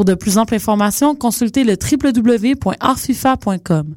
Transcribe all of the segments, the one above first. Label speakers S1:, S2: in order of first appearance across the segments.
S1: Pour de plus amples informations, consultez le www.artfifa.com.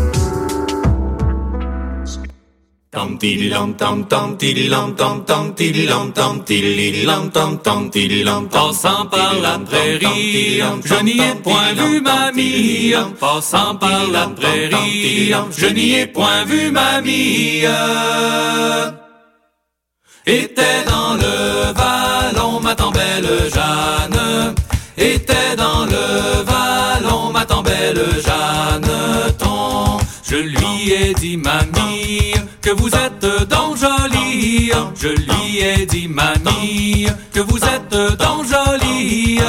S2: Tam tam tam tam tam tam tam tam
S3: Passant par la prairie, je n'y ai point vu mamie. Passant par la prairie, je n'y ai point vu mamie. Était dans le vallon ma tant belle Jeanne. Était dans le vallon ma tant belle Jeanne. Ton, je lui ai dit mamie que vous êtes donc jolie. Je lui ai dit mamie que vous êtes donc jolie.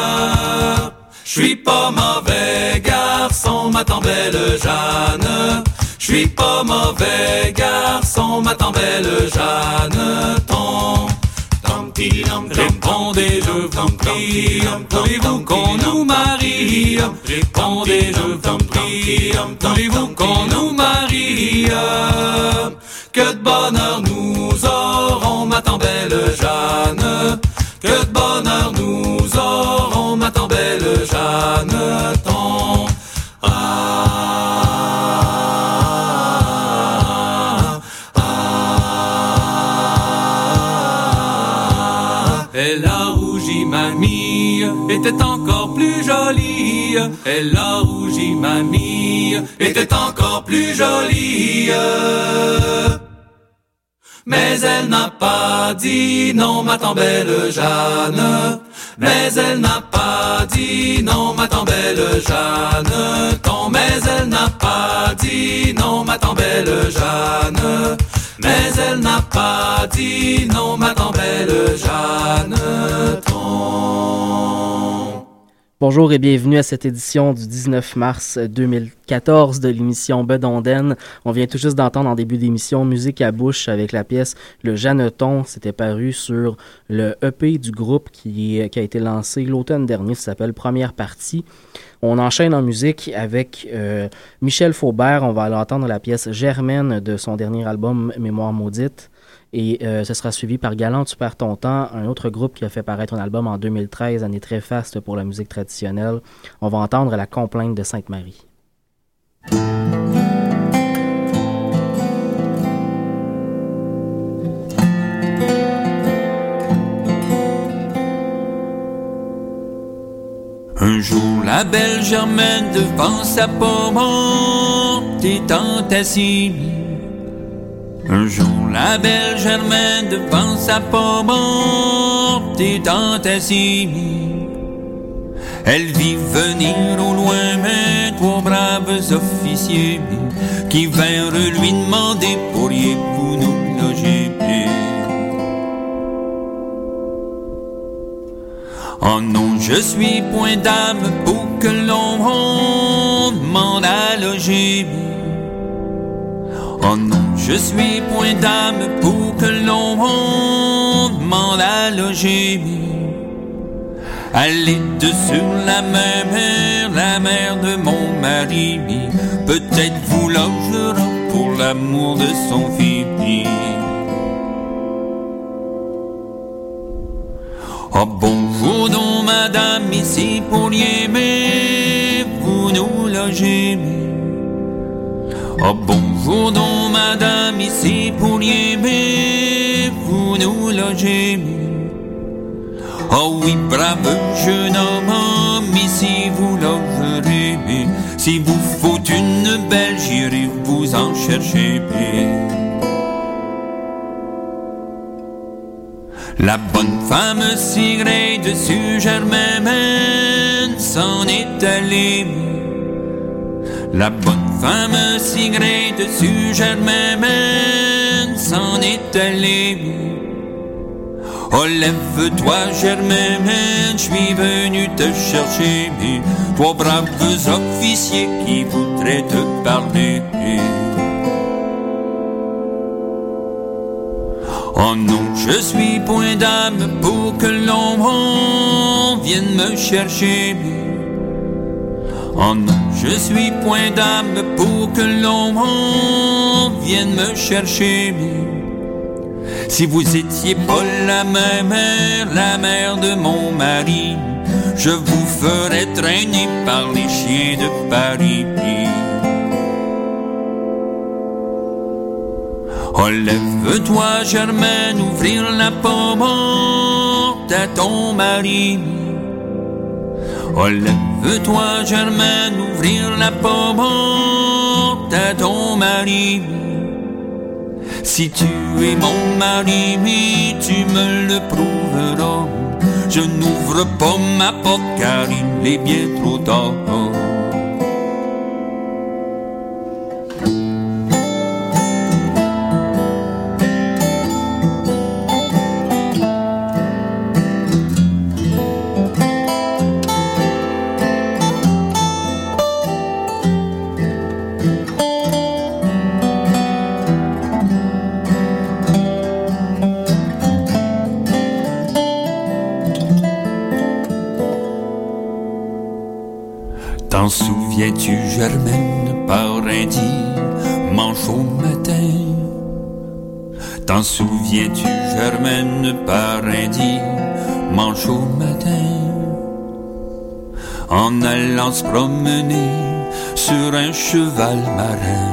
S3: Je suis pas mauvais garçon, ma tant belle Jeanne. Je suis pas mauvais garçon, ma tant belle Jeanne. Répondez, je vous prie, voulez-vous qu'on nous marie? Répondez, je vous prie, voulez-vous qu'on nous marie? Que de bonheur nous aurons, ma tant belle Jeanne. Que de bonheur nous aurons, ma tant belle Jeanne Elle a rougi mamie, était encore plus jolie. Mais elle n'a pas dit non, ma tant belle Jeanne. Mais elle n'a pas dit non, ma tant belle Jeanne. Mais elle n'a pas dit non, ma tant belle Jeanne. Mais elle n'a pas dit non, ma tant belle Jeanne.
S4: Bonjour et bienvenue à cette édition du 19 mars 2014 de l'émission Bedonden. On vient tout juste d'entendre en début d'émission Musique à bouche avec la pièce Le Jeanneton. C'était paru sur le EP du groupe qui, qui a été lancé l'automne dernier. Ça s'appelle Première partie. On enchaîne en musique avec euh, Michel Faubert. On va aller entendre la pièce Germaine de son dernier album Mémoire maudite. Et euh, ce sera suivi par Galant, tu perds ton temps, un autre groupe qui a fait paraître un album en 2013, année très faste pour la musique traditionnelle. On va entendre La complainte de Sainte-Marie.
S3: Un jour, la belle Germaine devant sa pomme. Un jour, la belle Germaine devant sa pomme étant assise. Elle vit venir au loin mes trois braves officiers qui vinrent lui demander pourriez-vous nous loger.
S5: Oh non, je suis point d'âme pour que l'on demande à loger. Oh non, je suis point d'âme pour que l'on demande à loger. Allez de sur la mer, la mère de mon mari, peut-être vous logera pour l'amour de son fils. Oh bonjour donc madame, ici pour mais vous nous logez. Oh bonjour donc madame, ici pour mais vous nous logez. Oh oui, brave jeune homme, ici vous logerez. Si vous faut une belle, j'irai vous en chercher. La bonne femme sigrée dessus Germaine s'en est allée. La bonne femme sigrée dessus Germaine s'en est allée. Oh lève-toi Germaine, je suis venu te chercher, toi braves officiers qui voudraient te parler. Oh non, je suis point d'âme pour que l'on vienne me chercher. Je suis point d'âme pour que l'on vienne me chercher. Si vous étiez pas la même mère, la mère de mon mari, je vous ferais traîner par les chiens de Paris. Oh, lève-toi, Germaine, ouvrir la porte à ton mari. Oh, lève-toi, Germaine, ouvrir la porte à ton mari? Si tu es mon mari, tu me le prouveras. Je n'ouvre pas ma porte car il est bien trop tard. Au matin. T'en souviens-tu, Germaine, par un dimanche au matin? En allant se promener sur un cheval marin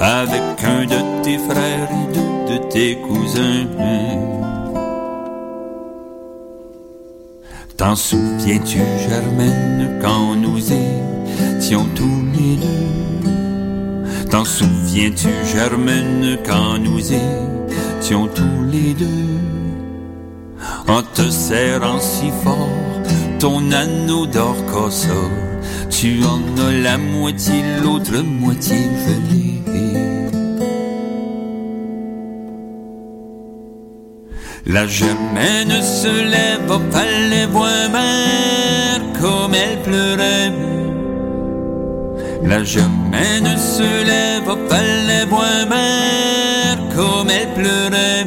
S5: Avec un de tes frères et deux de tes cousins. T'en souviens-tu, Germaine, quand nous étions tous les deux T'en souviens-tu, Germaine, quand nous étions tous les deux? En te serrant si fort ton anneau d'or ça Tu en as la moitié, l'autre moitié gelée La Germaine se lève au palais voir mère comme elle pleurait. La Germaine se lève au palais voir mère comme elle pleurait.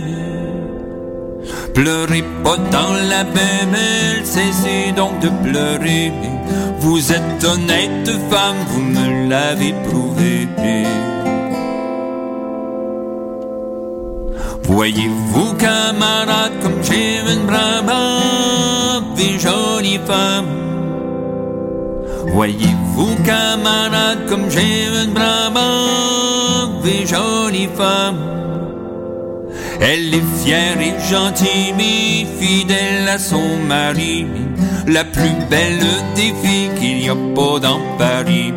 S5: Dans la belle, cessez donc de pleurer. Vous êtes honnête femme, vous me l'avez prouvé. Voyez-vous, camarade, comme j'ai une brave et jolie femme? Voyez-vous, camarade, comme j'ai une brave et jolie femme. Elle est fière et gentille, mais fidèle à son mari. La plus belle des filles qu'il n'y a pas dans Paris.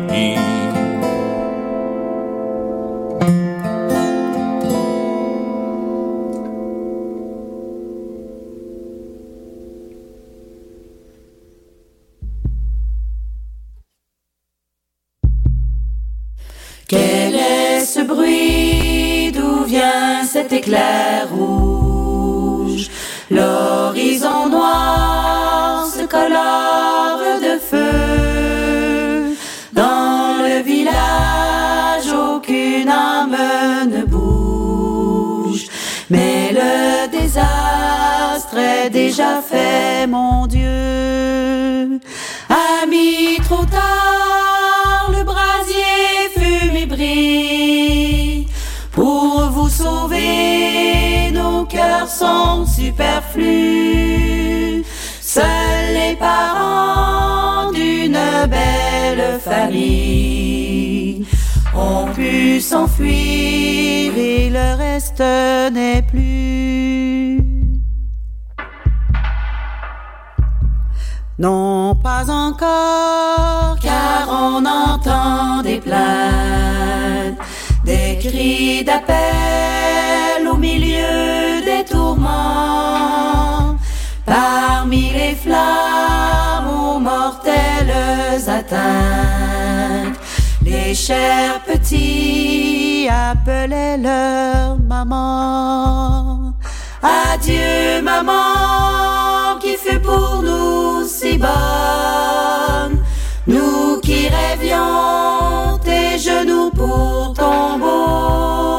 S6: Vient cet éclair rouge L'horizon noir se tricolore de feu. Dans le village, aucune âme ne bouge. Mais le désastre est déjà fait, mon Dieu. Ami, trop tard, sont superflus. Seuls les parents d'une belle famille ont pu s'enfuir et le reste n'est plus. Non, pas encore, car on entend des plaintes, des cris d'appel au milieu. Parmi les flammes aux mortelles atteintes, les chers petits appelaient leur maman. Adieu maman qui fut pour nous si bonne, nous qui rêvions tes genoux pour tombeau.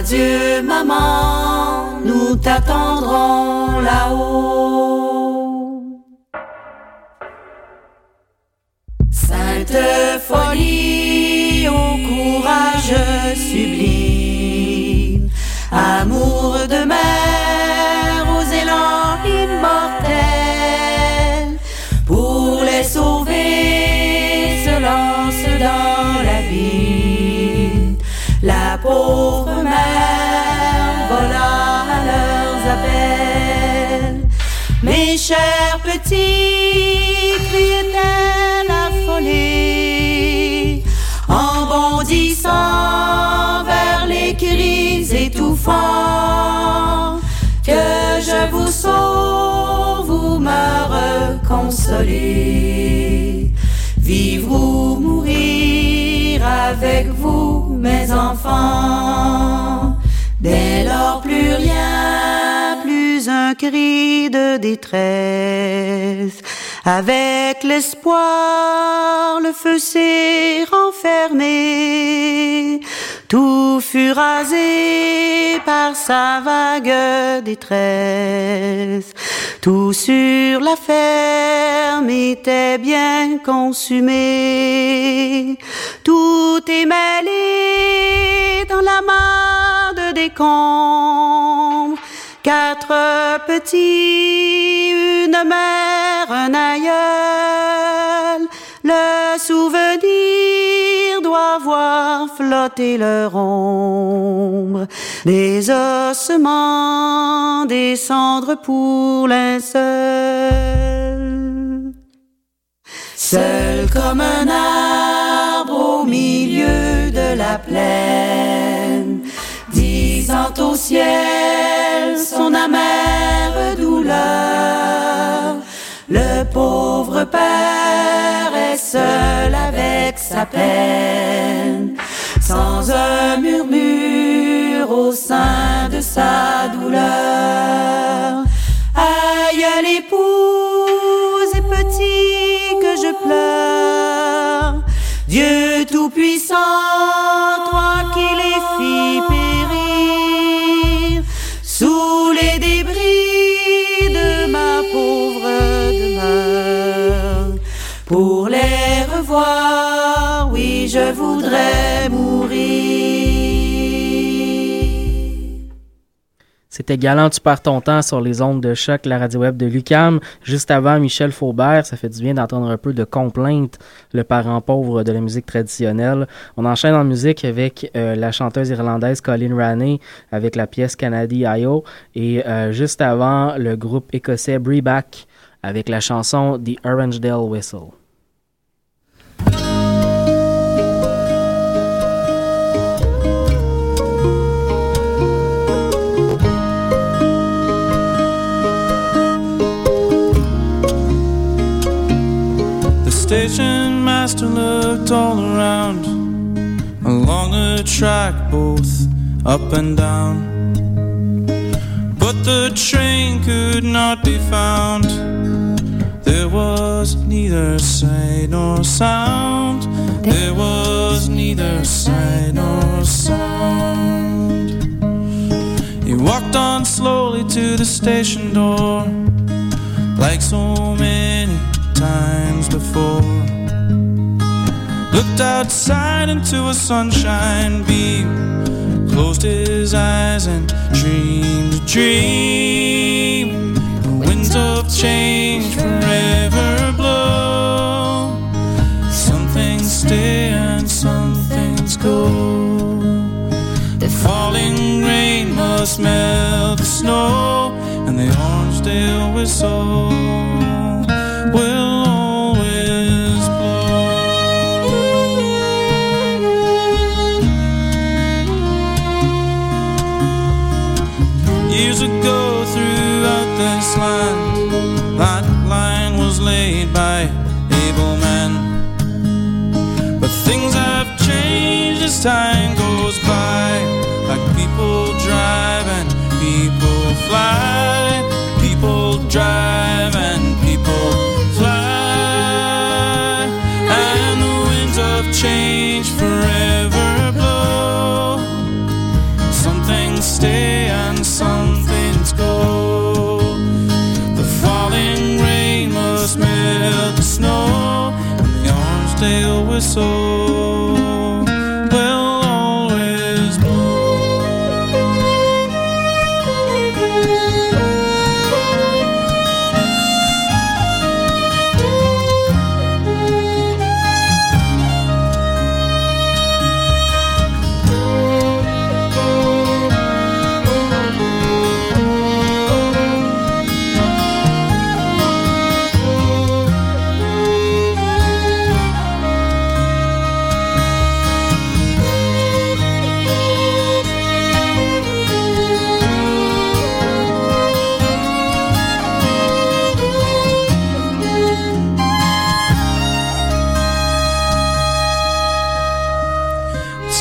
S6: Adieu maman, nous t'attendrons là-haut. Sainte folie au courage sublime, amour Mes chers petits, criait-elle affolée, en bondissant vers les cris étouffants. Que je vous sauve, vous me reconsolez. Vivre ou mourir avec vous, mes enfants. Dès lors, plus rien, un cri de détresse. Avec l'espoir, le feu s'est renfermé. Tout fut rasé par sa vague détresse. Tout sur la ferme était bien consumé. Tout est mêlé dans la main de décombres. Quatre petits, une mère, un aïeul. Le souvenir doit voir flotter leur ombre. Des ossements, des cendres pour linceul. Seul comme un arbre au milieu de la plaine, au ciel son amère douleur. Le pauvre père est seul avec sa peine, sans un murmure au sein de sa douleur. Aïe l'épouse voudrais mourir.
S4: C'était Galant, tu perds ton temps sur les ondes de choc, la radio web de Lucam. Juste avant, Michel Faubert, ça fait du bien d'entendre un peu de complainte, le parent pauvre de la musique traditionnelle. On enchaîne en musique avec euh, la chanteuse irlandaise Colin Raney avec la pièce Canady I.O. et euh, juste avant, le groupe écossais Breback avec la chanson The Orangedale Whistle.
S7: Station master looked all around along the track, both up and down. But the train could not be found. There was neither sight nor sound. There was neither sight nor sound. He walked on slowly to the station door, like so many Looked outside into a sunshine beam, closed his eyes and dreamed a dream. The winds of change forever blow. Some things stay and some things go. The falling rain must melt the snow, and the Orange whistle Ago, throughout this land, that line was laid by able men. But things have changed as time goes by. Like people drive and people fly. People drive and people fly. And the winds of change Orange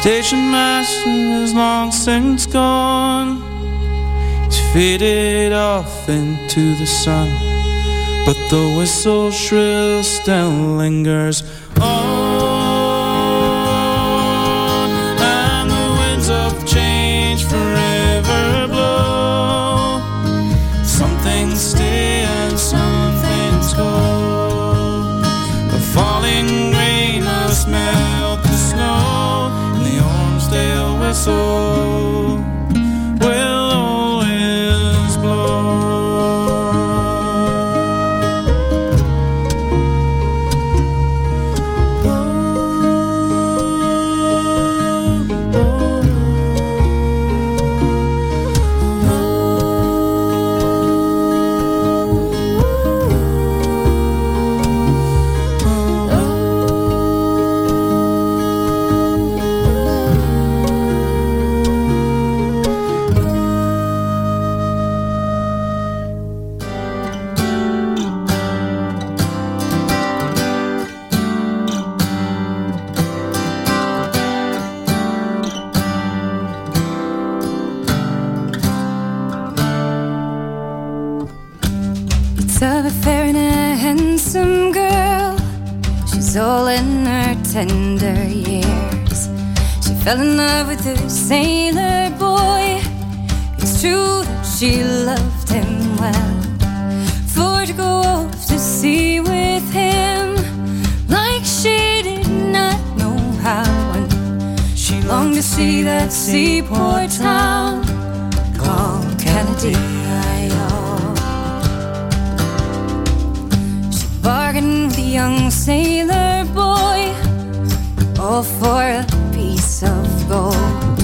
S7: Station master is long since gone. He's faded off into the sun. But the whistle shrill still lingers on.
S8: soul. Tender years. She fell in love with a sailor boy. It's true that she loved him well. For to go off to sea with him, like she did not know how. And she longed to see that seaport town called Kennedy. bargained with a young sailor all for a piece of gold.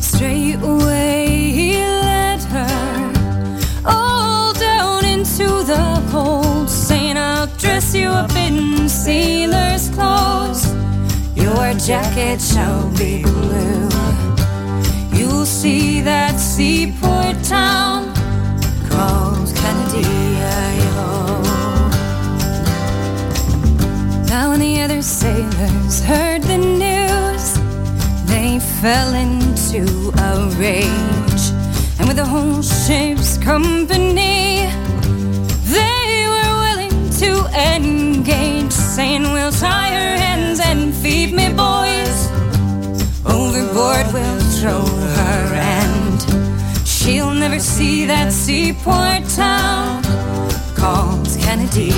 S8: Straight away he led her all down into the hold, saying, I'll dress you up in sailor's clothes. Your jacket shall be blue. You'll see that seaport town called Kennedy. Now when the other heard the news, they they fell into a rage. And with the whole ship's company, they were willing to engage, saying, We'll tie her hands and feed me, boys. Overboard we'll throw her, and she'll never see that seaport town called Kennedy.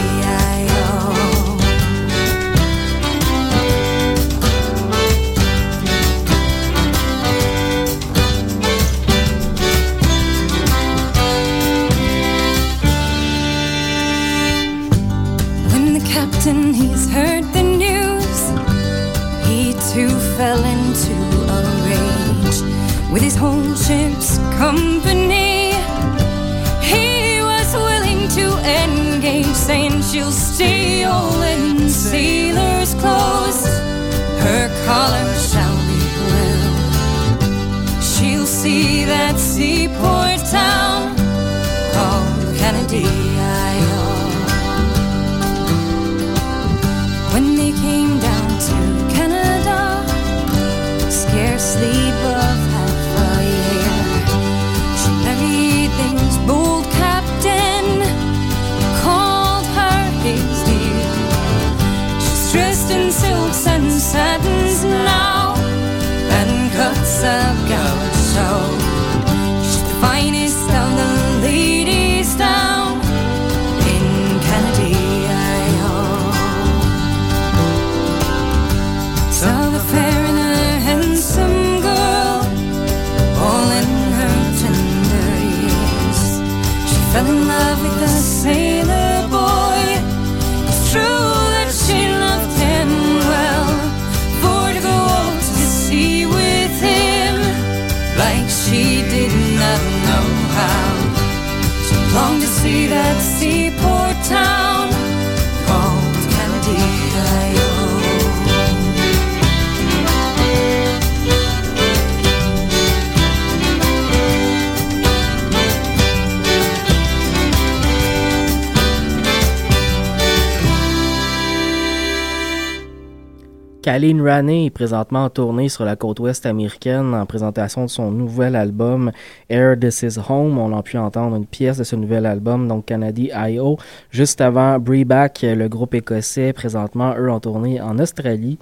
S4: Kalin Raney est présentement en tournée sur la côte ouest américaine en présentation de son nouvel album Air This Is Home. On a pu entendre une pièce de ce nouvel album, donc Canady I.O. Juste avant Breback, le groupe écossais, présentement eux en tournée en Australie.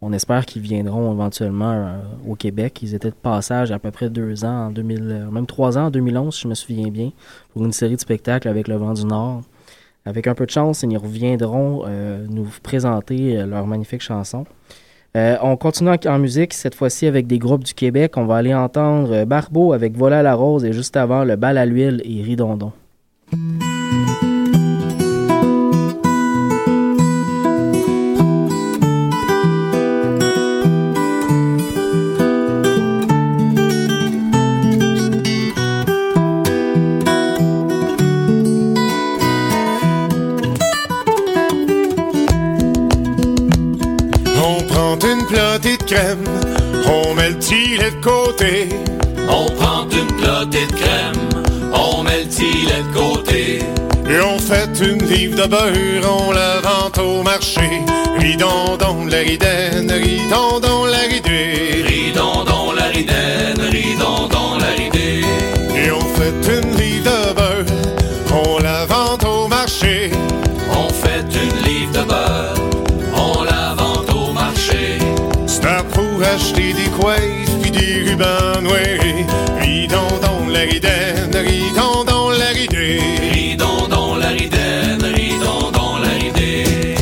S4: On espère qu'ils viendront éventuellement euh, au Québec. Ils étaient de passage à peu près deux ans, en 2000, euh, même trois ans en 2011, si je me souviens bien, pour une série de spectacles avec le Vent du Nord. Avec un peu de chance, ils reviendront euh, nous présenter euh, leur magnifique chanson. Euh, on continue en, en musique, cette fois-ci avec des groupes du Québec. On va aller entendre euh, Barbeau avec Voilà la rose et juste avant le bal à l'huile et Ridondon.
S9: Crème, on met le tilet de côté.
S5: On prend une plotée de crème, on met le tilet de côté.
S9: Et on fait une livre de beurre, on la vente au marché. Ridondon la ridaine, ridondon la ridée.
S5: Ridondon la ridaine,
S9: acheter des coiffes puis des rubans noirs. Ridondon la ridaine, ridondon la ridée.
S5: Ridondon la ridaine, ridondon la ridée.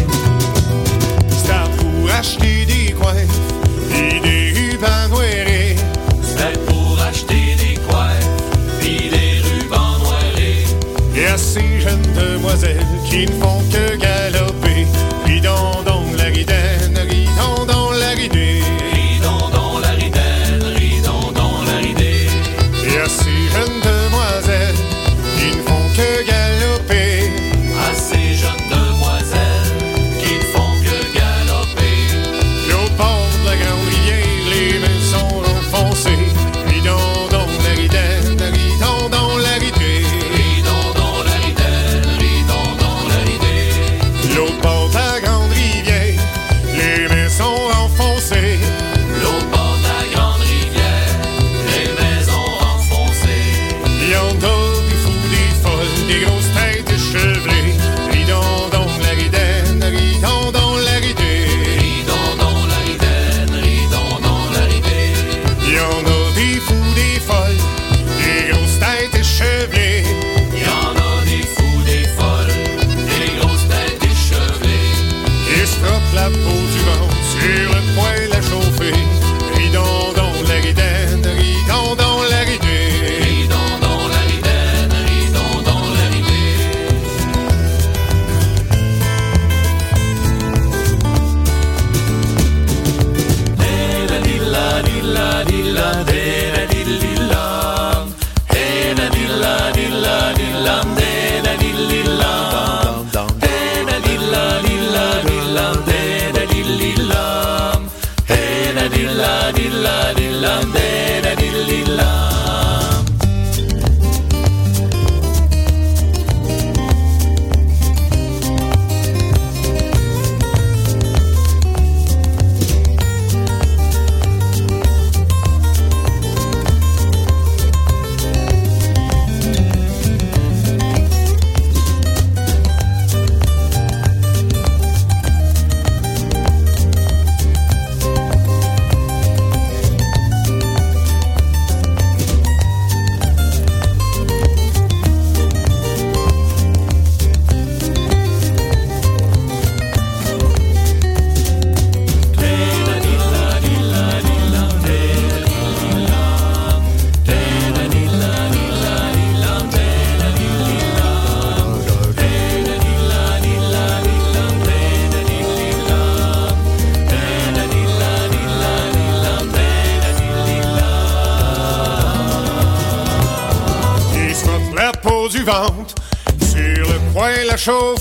S9: C'est pour acheter des coiffes et des rubans noirs.
S5: C'est pour acheter des coiffes, puis des rubans noirés.
S9: Et à ces jeunes demoiselles qui ne font que galoper.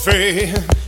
S9: friend.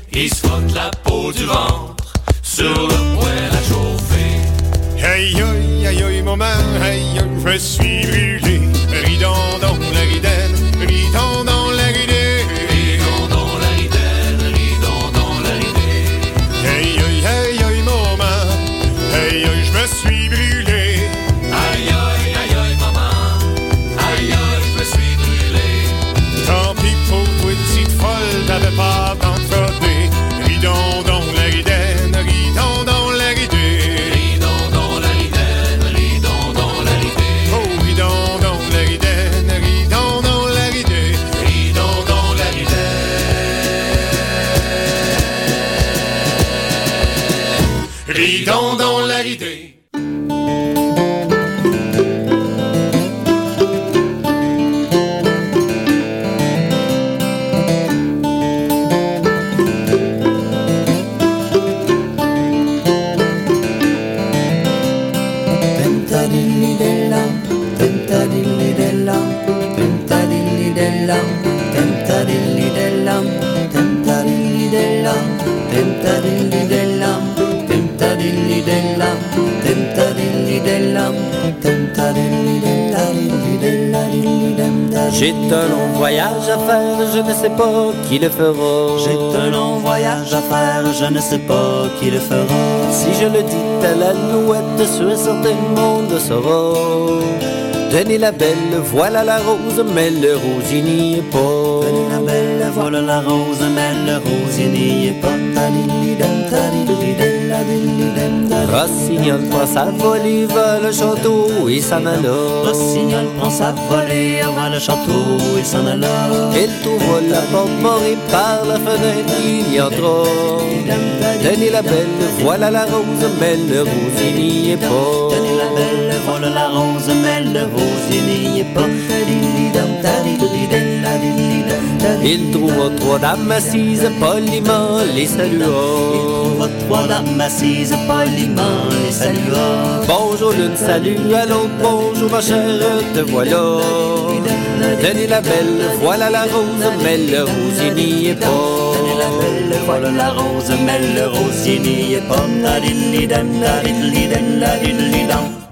S9: Pas
S10: qui le fera.
S6: J'ai un long voyage à faire, je ne sais pas qui le fera.
S10: Si je le dis à la louette, sûr et certain le monde saura. Tenez la belle, voilà la rose, mais le rosier n'y est pas.
S6: Tenez la belle, voilà la rose, mais le rosier n'y est pas.
S10: Rossignol prend sa volée, va le château et s'en alla.
S6: Rossignol prend sa volée, avant le château et s'en alla.
S10: Il trouve la porte barrée par la fenêtre, il y entra. Tenez la belle, voilà la rose, mais le rosier n'y est pas.
S6: Tenez la belle, voilà la rose, mais le rosier n'y est pas.
S10: Il trouva trois dames assises, poliment les salua.
S6: trouva trois dames assises, poliment les salua.
S10: Bonjour l'une, salut à l'autre, bonjour ma chère, te voilà. Tenez la belle, voilà la rose, mais le rosier n'y est pas.
S6: Tenez la belle, voilà la rose, mais le rosier n'y est pas.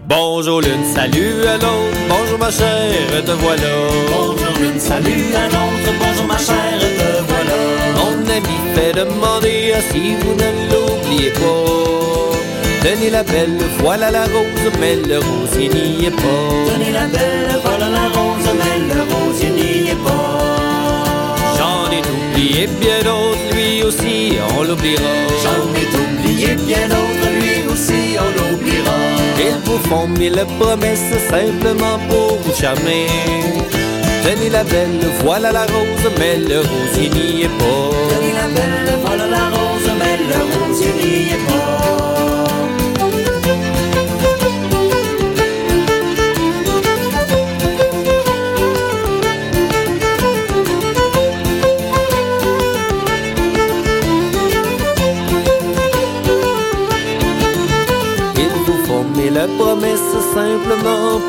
S10: Bonjour l'une, salut à l'autre, bonjour ma chère, te voilà.
S6: Bonjour l'une, salut à l'autre, bonjour ma chère, te voilà.
S10: Mon ami fait demander si vous ne l'oubliez pas. Tenez la belle, voilà la rose, mais le rosier n'y est pas.
S6: Tenez la belle, voilà la rose, mais le rosier n'y est pas.
S10: J'en ai oublié bien d'autres, lui aussi, on l'oubliera.
S6: J'en ai oublié bien d'autres, lui aussi, on l'oubliera.
S10: Ils vous font mille promesses simplement pour vous charmer. Tenez la belle, voilà la rose, mais le rosier n'y est pas.
S6: Tenez la belle, voilà la rose, mais le rosier n'y est pas.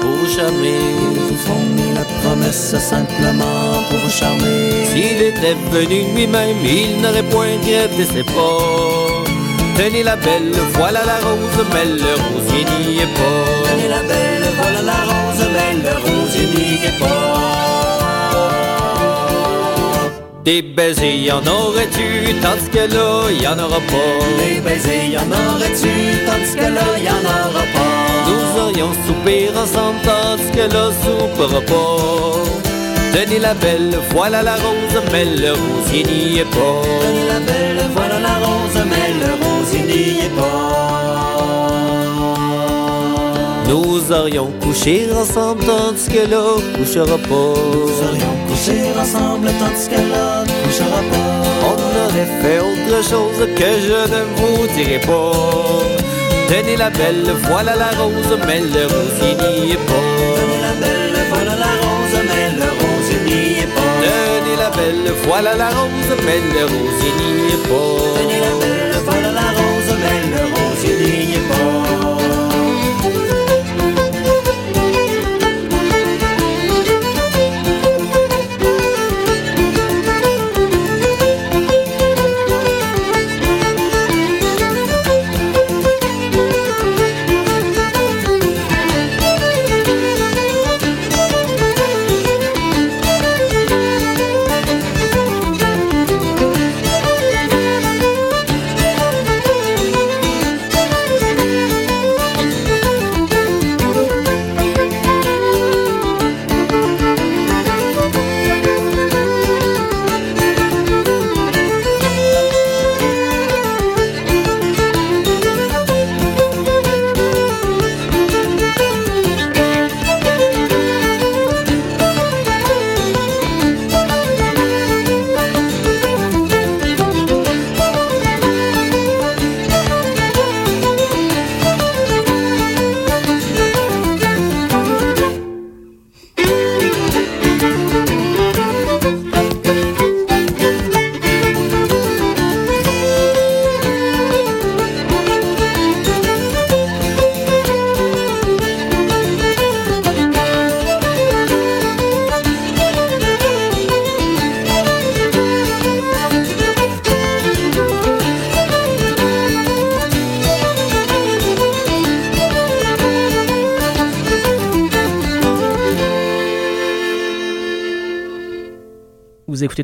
S10: Pour vous charmer.
S6: Ils vous font mille promesses simplement pour vous charmer.
S10: S'il était venu lui-même, il n'aurait point regretté ses pas. Tenez la belle, voilà la rose, mais le rosier n'y est pas.
S6: Tenez la belle, voilà la rose, mais le rosier n'y est pas.
S10: Des baisers, y en aurais-tu, tandis que là, y en aura pas.
S6: Les baisers, y en aurait-tu, tandis que là, y en aura pas.
S10: Nous aurions soupir ensemble, tandis que là, soupera pas. Tenez la belle, voilà la rose, mais le rosier n'y est pas.
S6: Tenez la belle, voilà la rose, mais le rosier n'y est pas.
S10: Nous aurions couché ensemble, tandis que là, couchera pas.
S6: Nous aurions couché ensemble, tandis que là, couchera pas.
S10: On aurait fait autre chose que je ne vous dirai pas. Tenez la belle, voilà la rose, mais le rosier n'y est pas.
S6: Tenez la belle, voilà la rose, mais le rosier n'y est pas.
S10: Tenez la belle, voilà la rose, mais le rosier n'y est pas.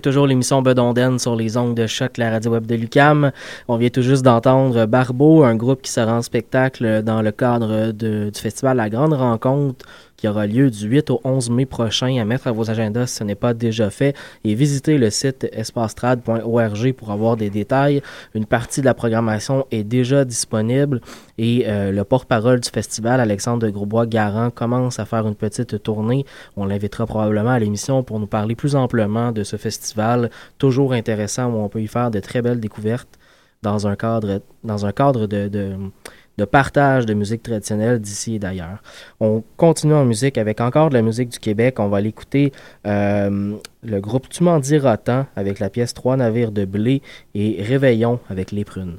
S4: Toujours l'émission Bedonden sur les ongles de choc, la radio web de Lucam. On vient tout juste d'entendre Barbeau, un groupe qui sera en spectacle dans le cadre du festival La Grande Rencontre qui aura lieu du 8 au 11 mai prochain. À mettre à vos agendas si ce n'est pas déjà fait et visitez le site espastrad.org pour avoir des détails. Une partie de la programmation est déjà disponible et euh, le porte-parole du festival, Alexandre de Grosbois-Garand, commence à faire une petite tournée. On l'invitera probablement à l'émission pour nous parler plus amplement de ce festival, toujours intéressant où on peut y faire de très belles découvertes dans un cadre, dans un cadre de, de, partage de musique traditionnelle d'ici et d'ailleurs. On continue en musique avec encore de la musique du Québec. On va l'écouter euh, le groupe Tu m'en diras tant avec la pièce Trois navires de blé et Réveillon avec les prunes.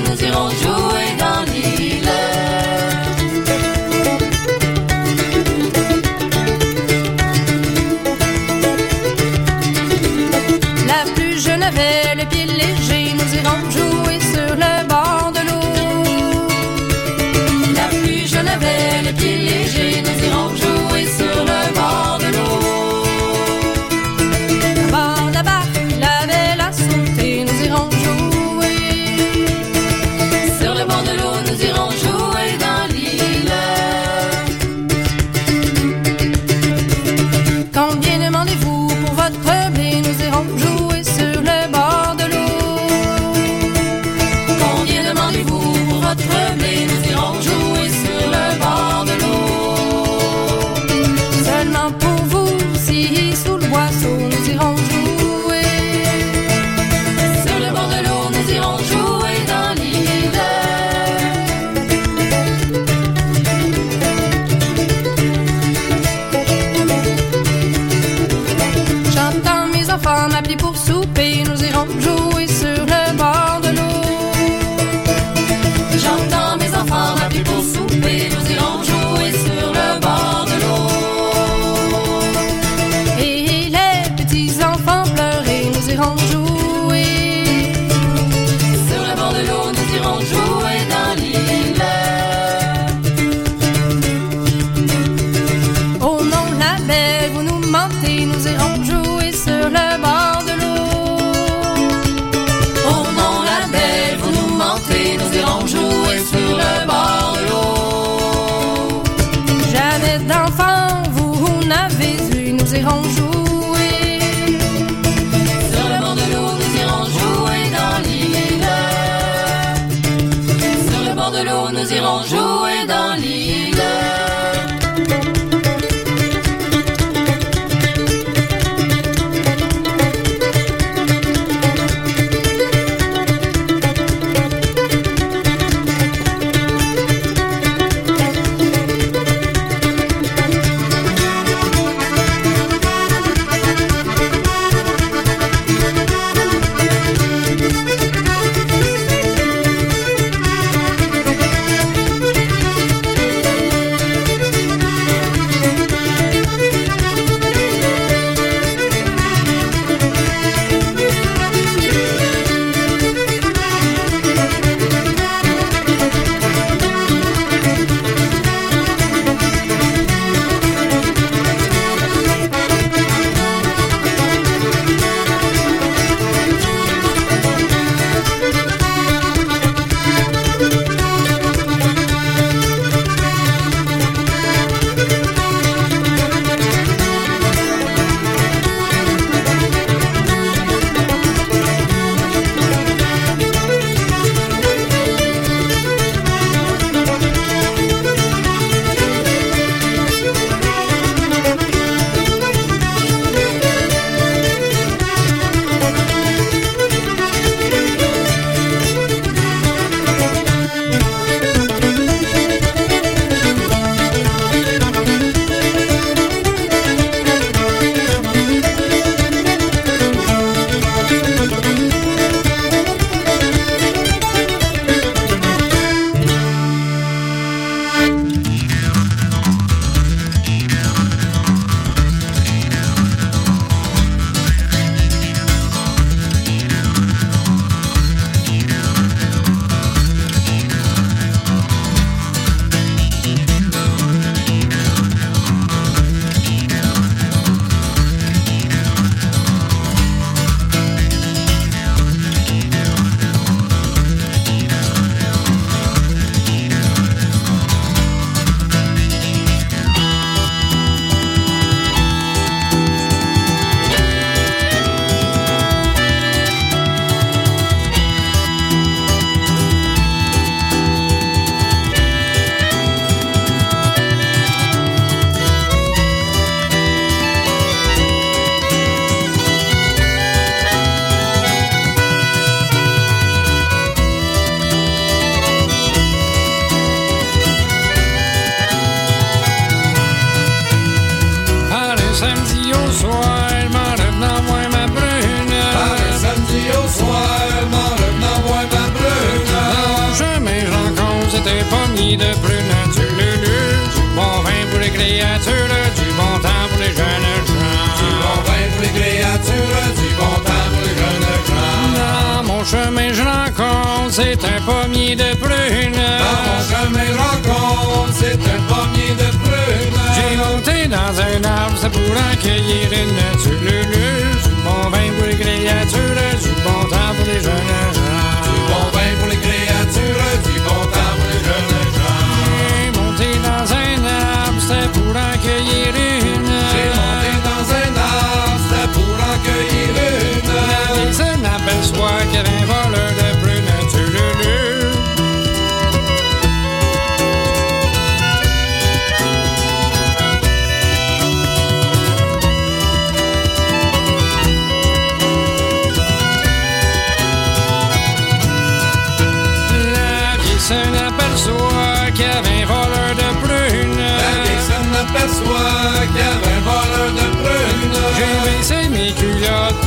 S11: Nous irons jouer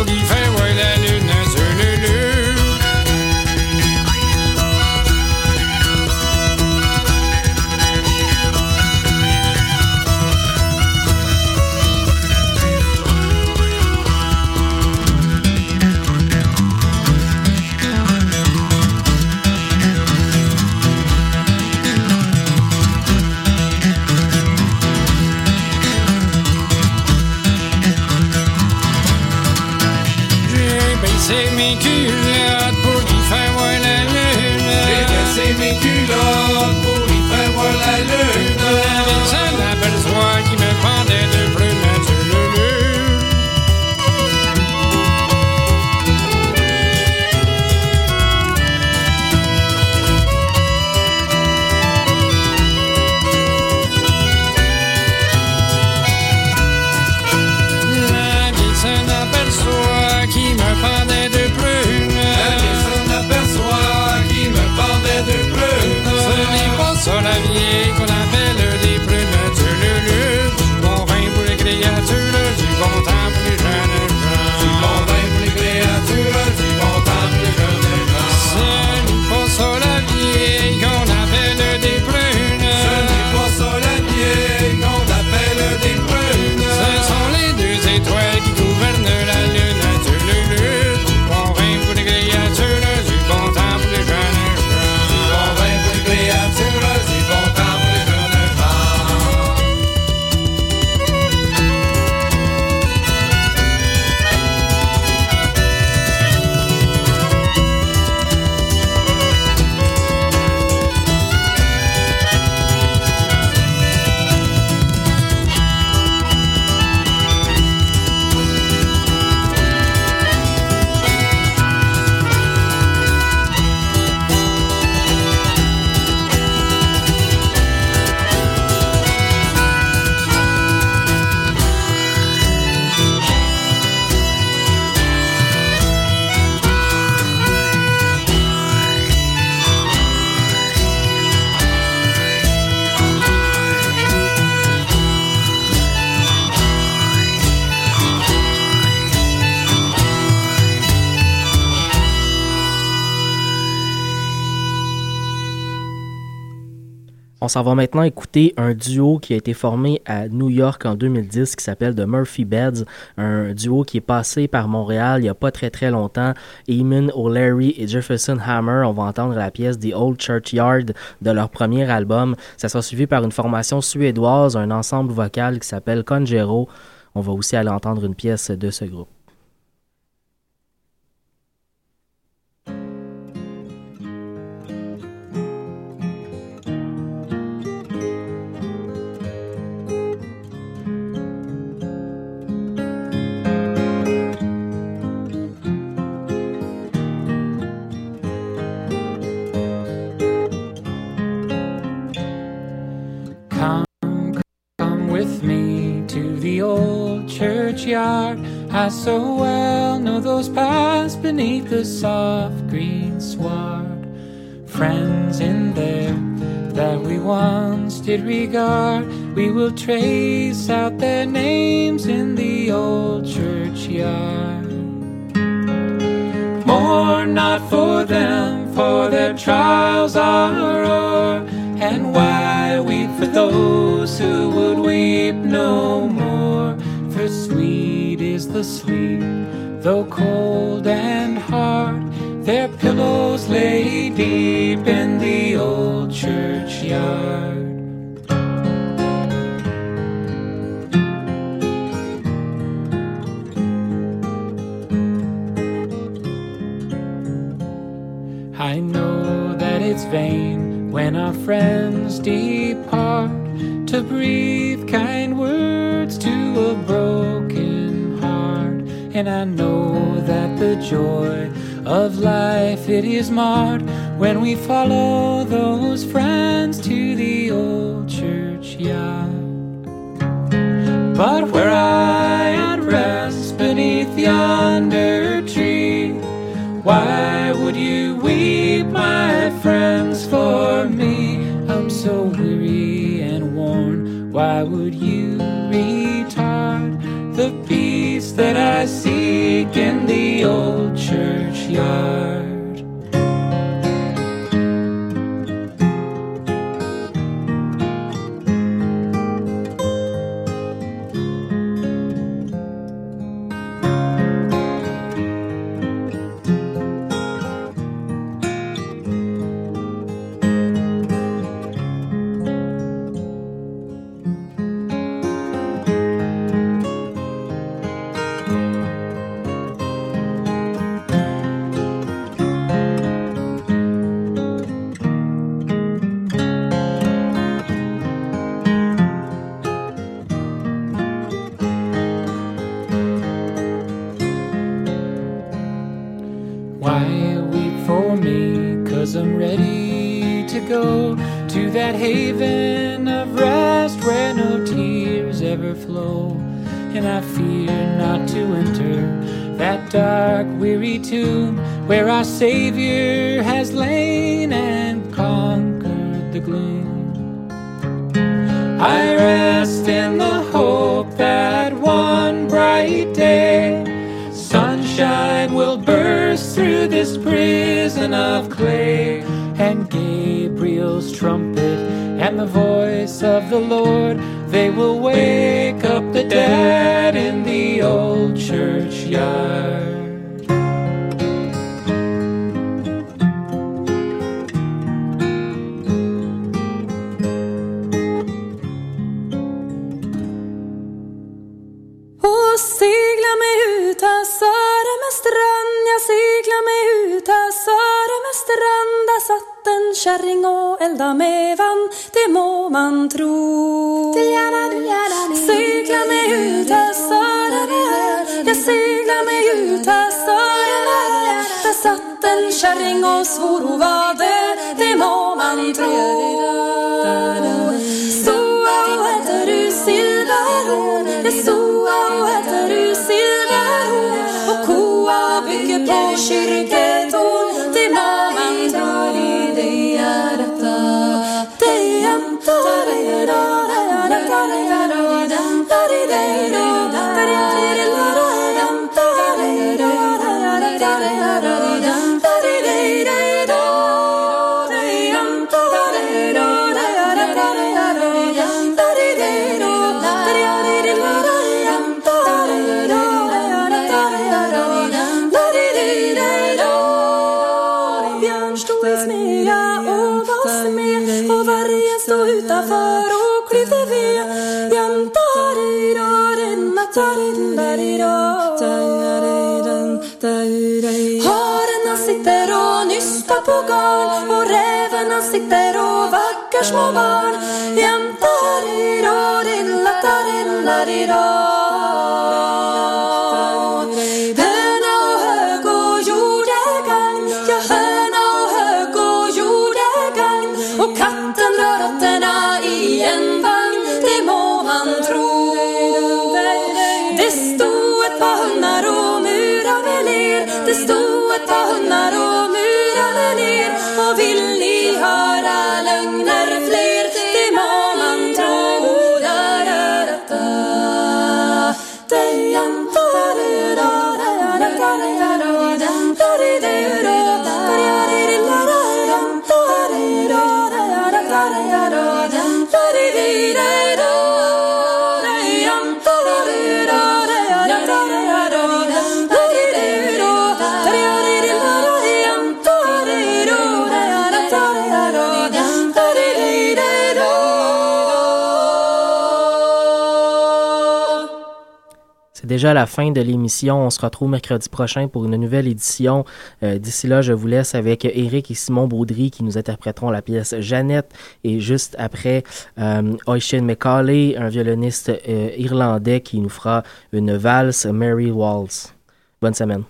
S12: l'hiver
S4: On s'en va maintenant écouter un duo qui a été formé à New York en 2010 qui s'appelle The Murphy Beds, un duo qui est passé par Montréal il n'y a pas très très longtemps. Eamon O'Leary et Jefferson Hammer, on va entendre la pièce The Old Churchyard de leur premier album. Ça sera suivi par une formation suédoise, un ensemble vocal qui s'appelle Conjero. On va aussi aller entendre une pièce de ce groupe.
S13: yard. I so well know those paths beneath the soft green sward. Friends in there that we once did regard, we will trace out their names in the old churchyard. Mourn not for them, for their trials are o'er, and why weep for those who would weep no more? though cold and hard, their pillows lay deep in the old churchyard. I know that it's vain when our friends depart to breathe and I know that the joy of life it is marred when we follow those friends to the old churchyard. But where I at rest beneath yonder tree, why would you weep, my friends, for me? I'm so weary and worn. Why would you retard the peace? that I seek in the old churchyard. where our Savior
S14: Montreal
S4: déjà à la fin de l'émission. On se retrouve mercredi prochain pour une nouvelle édition. Euh, D'ici là, je vous laisse avec Eric et Simon Baudry qui nous interpréteront la pièce Jeannette et juste après euh, McCauley, un violoniste euh, irlandais qui nous fera une valse Mary Waltz. Bonne semaine.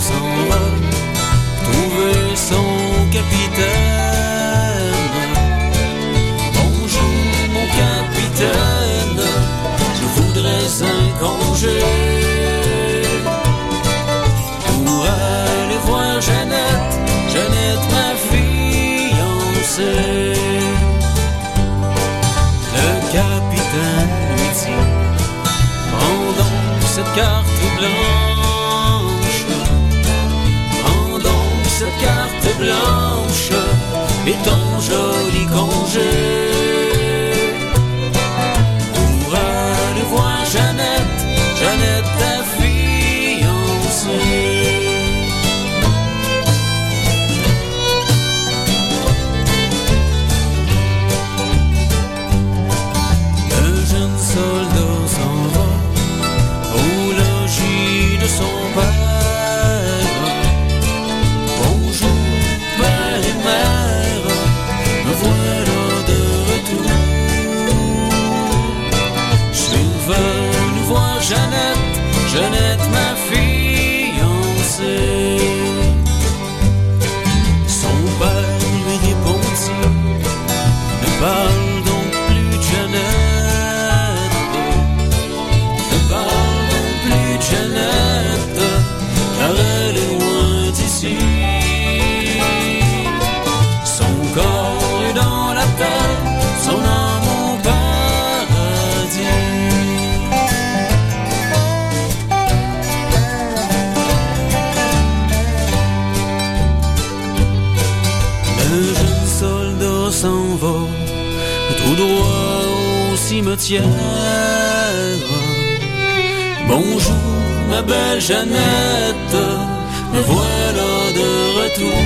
S5: S'en trouver son capitaine. Cimetière. Bonjour, ma belle Jeannette, me voilà de retour.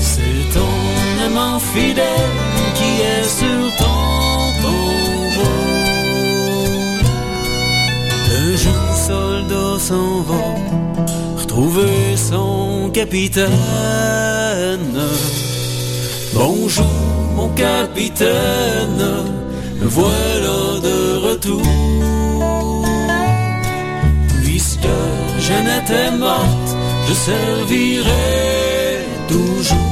S5: C'est ton amant fidèle qui est sur ton tombeau. Le jeune soldat s'en va retrouver son capitaine. Bonjour mon capitaine, me voilà de retour. Puisque Jeannette est morte, je servirai toujours.